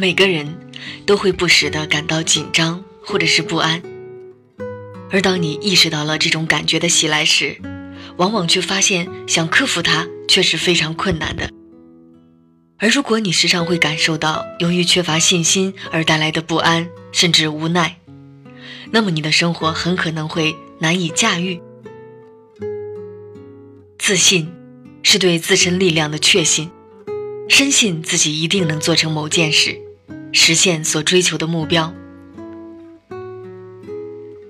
每个人都会不时的感到紧张或者是不安，而当你意识到了这种感觉的袭来时，往往却发现想克服它却是非常困难的。而如果你时常会感受到由于缺乏信心而带来的不安甚至无奈，那么你的生活很可能会难以驾驭。自信是对自身力量的确信，深信自己一定能做成某件事，实现所追求的目标。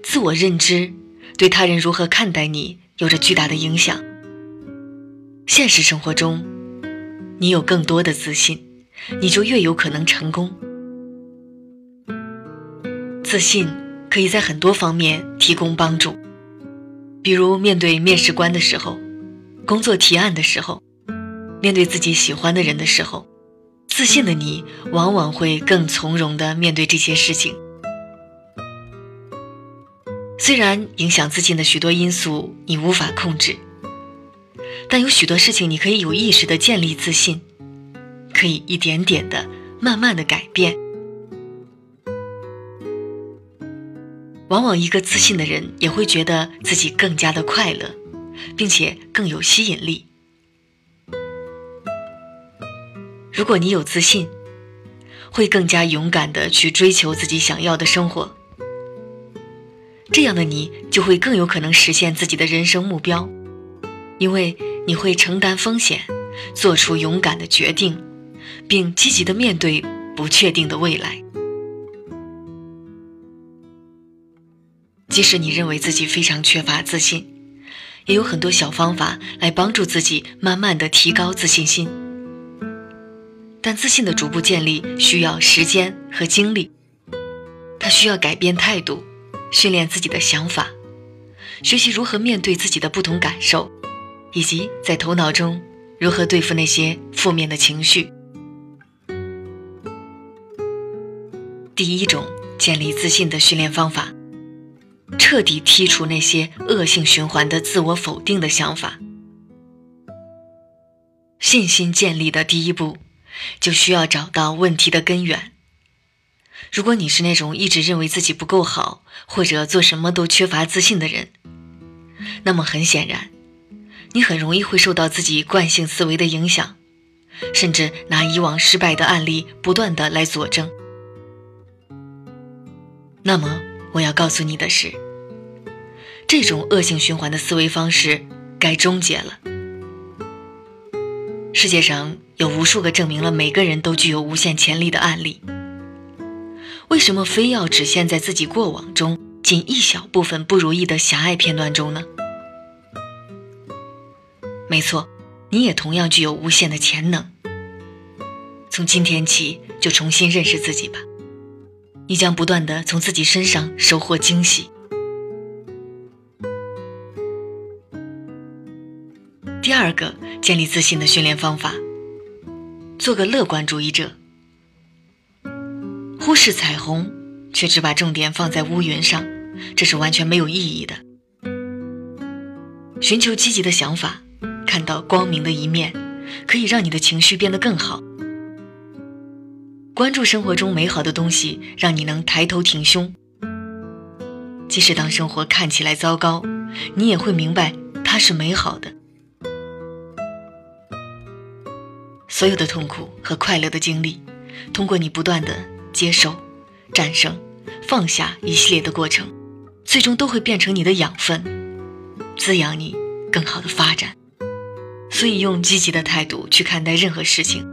自我认知对他人如何看待你有着巨大的影响。现实生活中。你有更多的自信，你就越有可能成功。自信可以在很多方面提供帮助，比如面对面试官的时候，工作提案的时候，面对自己喜欢的人的时候，自信的你往往会更从容地面对这些事情。虽然影响自信的许多因素你无法控制。但有许多事情，你可以有意识的建立自信，可以一点点的、慢慢的改变。往往一个自信的人也会觉得自己更加的快乐，并且更有吸引力。如果你有自信，会更加勇敢的去追求自己想要的生活。这样的你就会更有可能实现自己的人生目标，因为。你会承担风险，做出勇敢的决定，并积极的面对不确定的未来。即使你认为自己非常缺乏自信，也有很多小方法来帮助自己慢慢的提高自信心。但自信的逐步建立需要时间和精力，它需要改变态度，训练自己的想法，学习如何面对自己的不同感受。以及在头脑中如何对付那些负面的情绪。第一种建立自信的训练方法：彻底剔除那些恶性循环的自我否定的想法。信心建立的第一步，就需要找到问题的根源。如果你是那种一直认为自己不够好，或者做什么都缺乏自信的人，那么很显然。你很容易会受到自己惯性思维的影响，甚至拿以往失败的案例不断的来佐证。那么我要告诉你的是，这种恶性循环的思维方式该终结了。世界上有无数个证明了每个人都具有无限潜力的案例，为什么非要只限在自己过往中仅一小部分不如意的狭隘片段中呢？没错，你也同样具有无限的潜能。从今天起，就重新认识自己吧。你将不断的从自己身上收获惊喜。第二个建立自信的训练方法：做个乐观主义者。忽视彩虹，却只把重点放在乌云上，这是完全没有意义的。寻求积极的想法。看到光明的一面，可以让你的情绪变得更好。关注生活中美好的东西，让你能抬头挺胸。即使当生活看起来糟糕，你也会明白它是美好的。所有的痛苦和快乐的经历，通过你不断的接受、战胜、放下一系列的过程，最终都会变成你的养分，滋养你更好的发展。所以，用积极的态度去看待任何事情，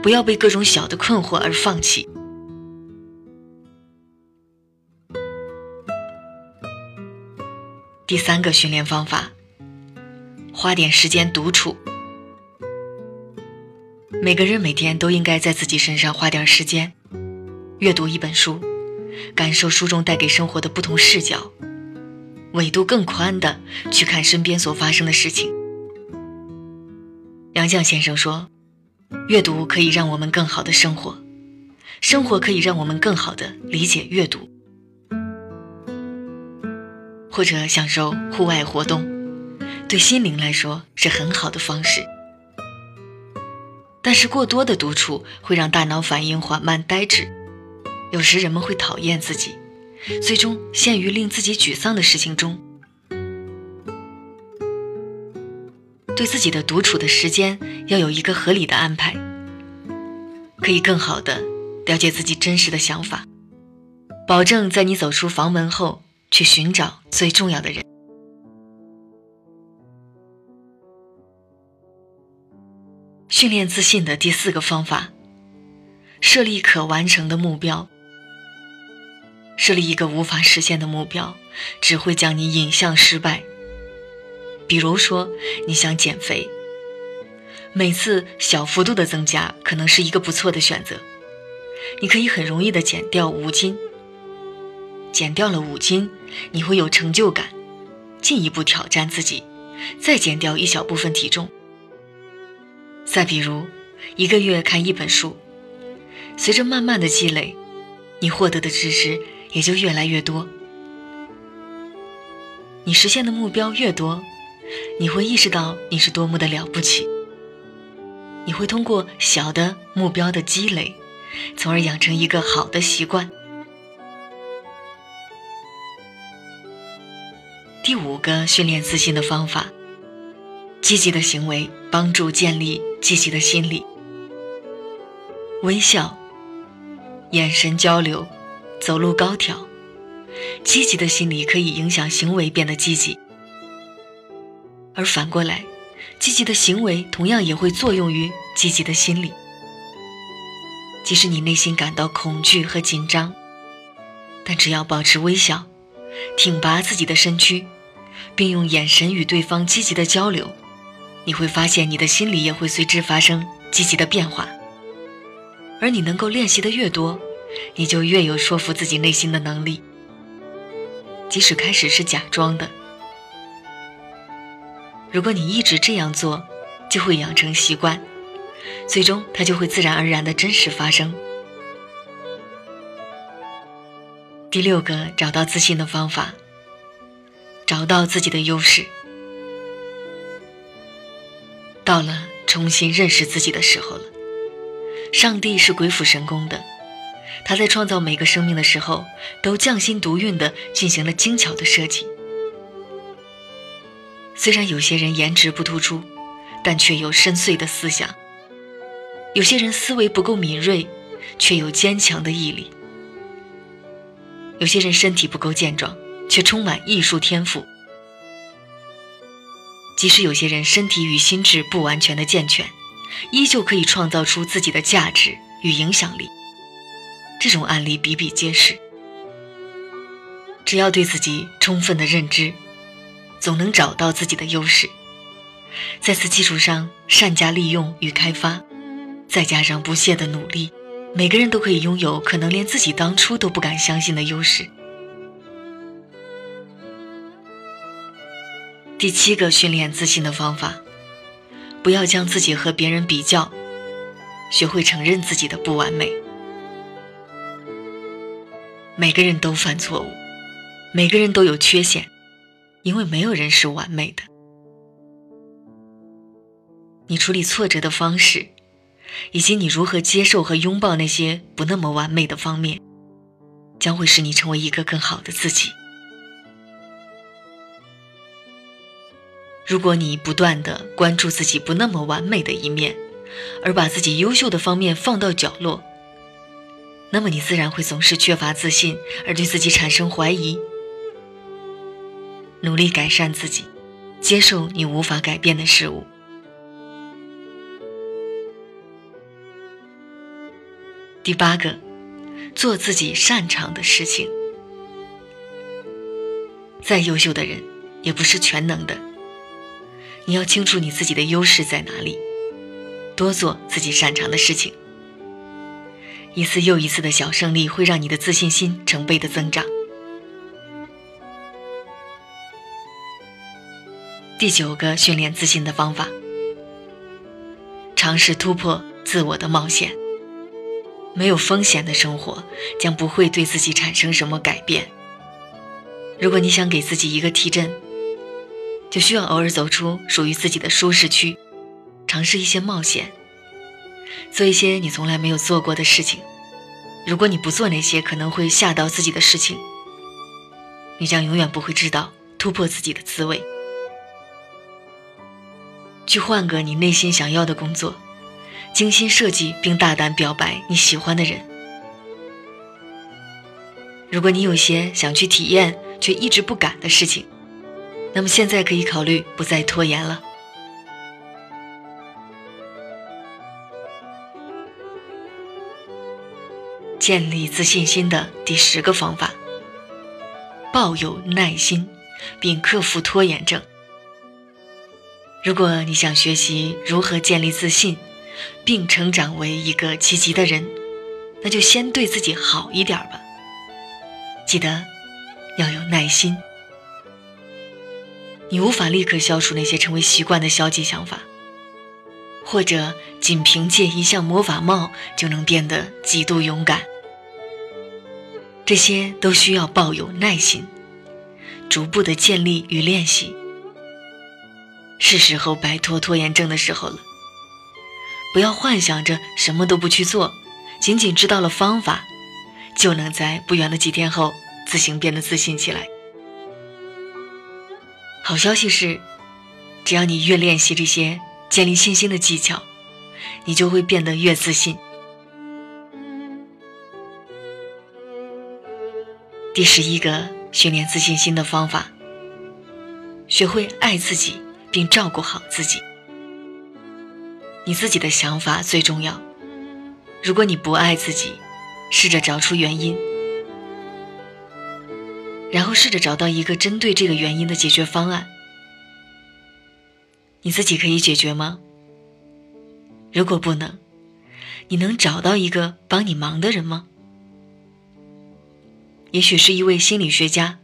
不要被各种小的困惑而放弃。第三个训练方法：花点时间独处。每个人每天都应该在自己身上花点时间，阅读一本书，感受书中带给生活的不同视角，维度更宽的去看身边所发生的事情。杨绛先生说：“阅读可以让我们更好的生活，生活可以让我们更好的理解阅读，或者享受户外活动，对心灵来说是很好的方式。但是过多的独处会让大脑反应缓慢呆滞，有时人们会讨厌自己，最终陷于令自己沮丧的事情中。对自己的独处的时间要有一个合理的安排，可以更好的了解自己真实的想法，保证在你走出房门后去寻找最重要的人。训练自信的第四个方法：设立可完成的目标。设立一个无法实现的目标，只会将你引向失败。比如说，你想减肥，每次小幅度的增加可能是一个不错的选择。你可以很容易的减掉五斤，减掉了五斤，你会有成就感，进一步挑战自己，再减掉一小部分体重。再比如，一个月看一本书，随着慢慢的积累，你获得的知识也就越来越多。你实现的目标越多，你会意识到你是多么的了不起。你会通过小的目标的积累，从而养成一个好的习惯。第五个训练自信的方法。积极的行为帮助建立积极的心理。微笑、眼神交流、走路高挑，积极的心理可以影响行为变得积极。而反过来，积极的行为同样也会作用于积极的心理。即使你内心感到恐惧和紧张，但只要保持微笑，挺拔自己的身躯，并用眼神与对方积极的交流。你会发现，你的心里也会随之发生积极的变化。而你能够练习的越多，你就越有说服自己内心的能力。即使开始是假装的，如果你一直这样做，就会养成习惯，最终它就会自然而然的真实发生。第六个找到自信的方法，找到自己的优势。到了重新认识自己的时候了。上帝是鬼斧神工的，他在创造每个生命的时候，都匠心独运地进行了精巧的设计。虽然有些人颜值不突出，但却有深邃的思想；有些人思维不够敏锐，却有坚强的毅力；有些人身体不够健壮，却充满艺术天赋。即使有些人身体与心智不完全的健全，依旧可以创造出自己的价值与影响力。这种案例比比皆是。只要对自己充分的认知，总能找到自己的优势，在此基础上善加利用与开发，再加上不懈的努力，每个人都可以拥有可能连自己当初都不敢相信的优势。第七个训练自信的方法，不要将自己和别人比较，学会承认自己的不完美。每个人都犯错误，每个人都有缺陷，因为没有人是完美的。你处理挫折的方式，以及你如何接受和拥抱那些不那么完美的方面，将会使你成为一个更好的自己。如果你不断的关注自己不那么完美的一面，而把自己优秀的方面放到角落，那么你自然会总是缺乏自信，而对自己产生怀疑。努力改善自己，接受你无法改变的事物。第八个，做自己擅长的事情。再优秀的人，也不是全能的。你要清楚你自己的优势在哪里，多做自己擅长的事情。一次又一次的小胜利会让你的自信心成倍的增长。第九个训练自信的方法：尝试突破自我的冒险。没有风险的生活将不会对自己产生什么改变。如果你想给自己一个提振，就需要偶尔走出属于自己的舒适区，尝试一些冒险。做一些你从来没有做过的事情。如果你不做那些可能会吓到自己的事情，你将永远不会知道突破自己的滋味。去换个你内心想要的工作，精心设计并大胆表白你喜欢的人。如果你有些想去体验却一直不敢的事情，那么现在可以考虑不再拖延了。建立自信心的第十个方法：抱有耐心，并克服拖延症。如果你想学习如何建立自信，并成长为一个积极的人，那就先对自己好一点吧。记得要有耐心。你无法立刻消除那些成为习惯的消极想法，或者仅凭借一项魔法帽就能变得极度勇敢。这些都需要抱有耐心，逐步的建立与练习。是时候摆脱拖延症的时候了。不要幻想着什么都不去做，仅仅知道了方法，就能在不远的几天后自行变得自信起来。好消息是，只要你越练习这些建立信心的技巧，你就会变得越自信。第十一个训练自信心的方法：学会爱自己并照顾好自己。你自己的想法最重要。如果你不爱自己，试着找出原因，然后试着找到一个针对这个原因的解决方案。你自己可以解决吗？如果不能，你能找到一个帮你忙的人吗？也许是一位心理学家，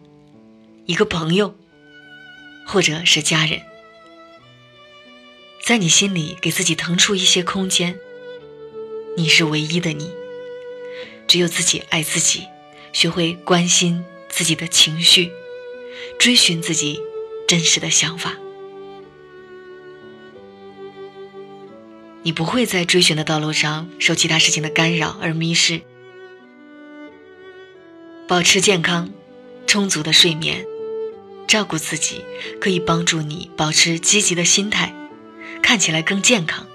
一个朋友，或者是家人，在你心里给自己腾出一些空间。你是唯一的你，只有自己爱自己，学会关心自己的情绪，追寻自己真实的想法。你不会在追寻的道路上受其他事情的干扰而迷失。保持健康，充足的睡眠，照顾自己，可以帮助你保持积极的心态，看起来更健康，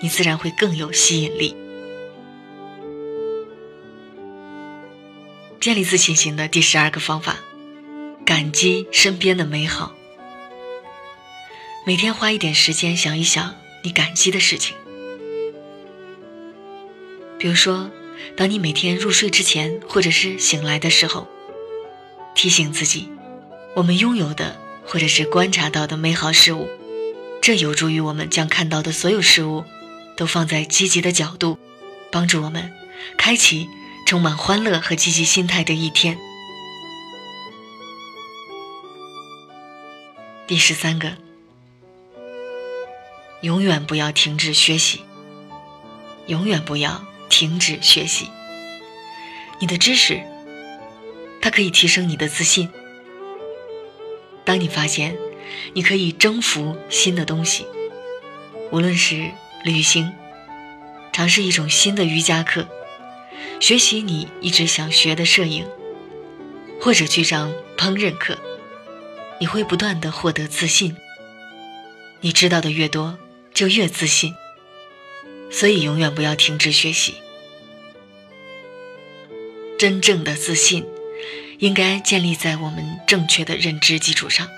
你自然会更有吸引力。建立自信心的第十二个方法：感激身边的美好。每天花一点时间想一想你感激的事情，比如说。当你每天入睡之前，或者是醒来的时候，提醒自己，我们拥有的或者是观察到的美好事物，这有助于我们将看到的所有事物都放在积极的角度，帮助我们开启充满欢乐和积极心态的一天。第十三个，永远不要停止学习，永远不要。停止学习，你的知识，它可以提升你的自信。当你发现你可以征服新的东西，无论是旅行、尝试一种新的瑜伽课、学习你一直想学的摄影，或者去上烹饪课，你会不断的获得自信。你知道的越多，就越自信。所以，永远不要停止学习。真正的自信，应该建立在我们正确的认知基础上。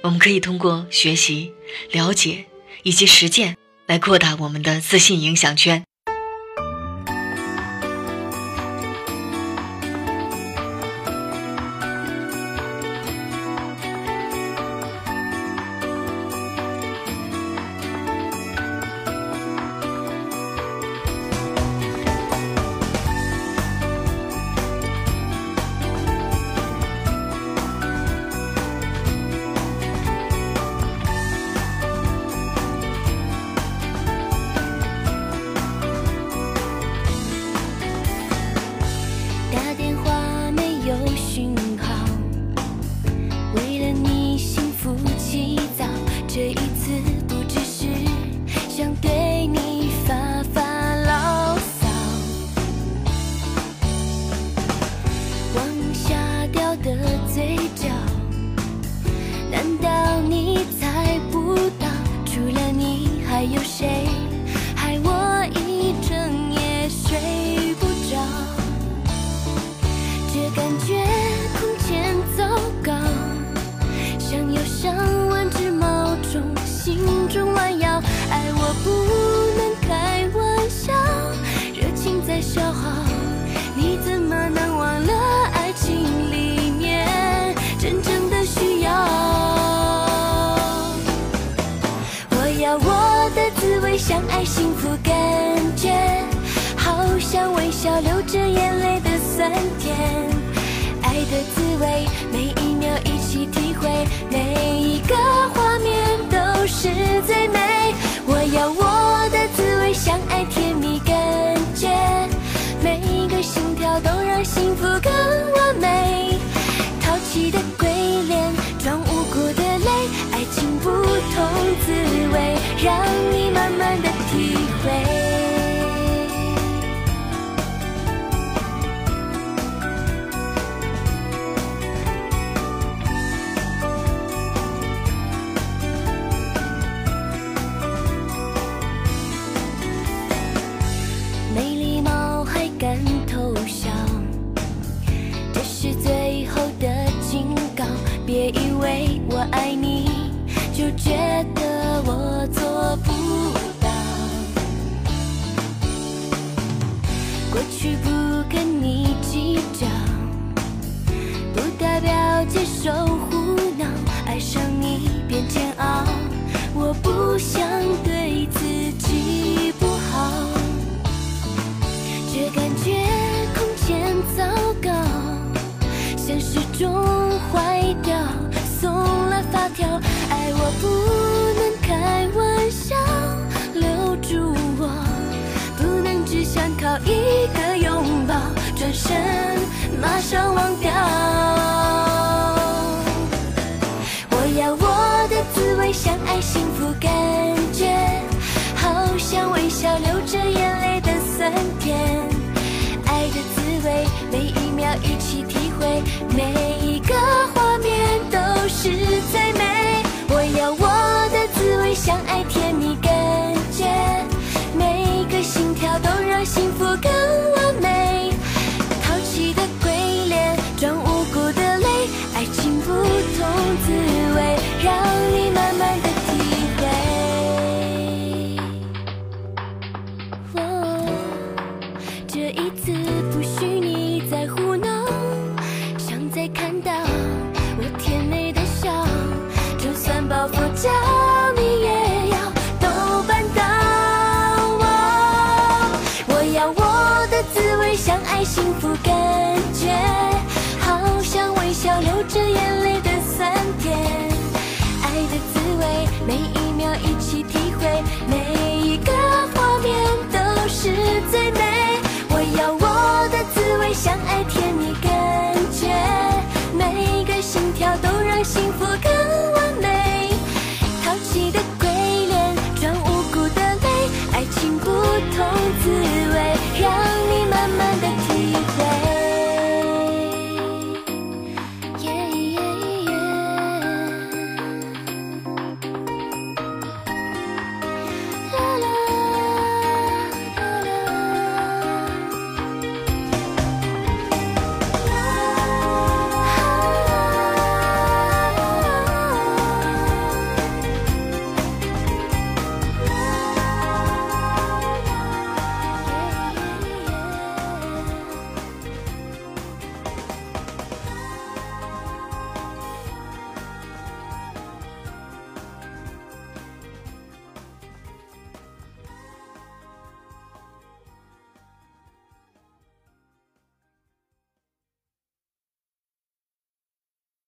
我们可以通过学习、了解以及实践，来扩大我们的自信影响圈。酸甜。爱的滋味，每一秒一起体会，觉得我做不到。过去不跟你计较，不代表接受胡闹。爱上你变煎熬，转身马上忘掉。我要我的滋味，相爱幸福感觉，好像微笑流着眼泪的酸甜。爱的滋味，每一秒一起体会，每一个画面都是最美。我要我的滋味，相爱甜蜜感觉，每个心跳都让幸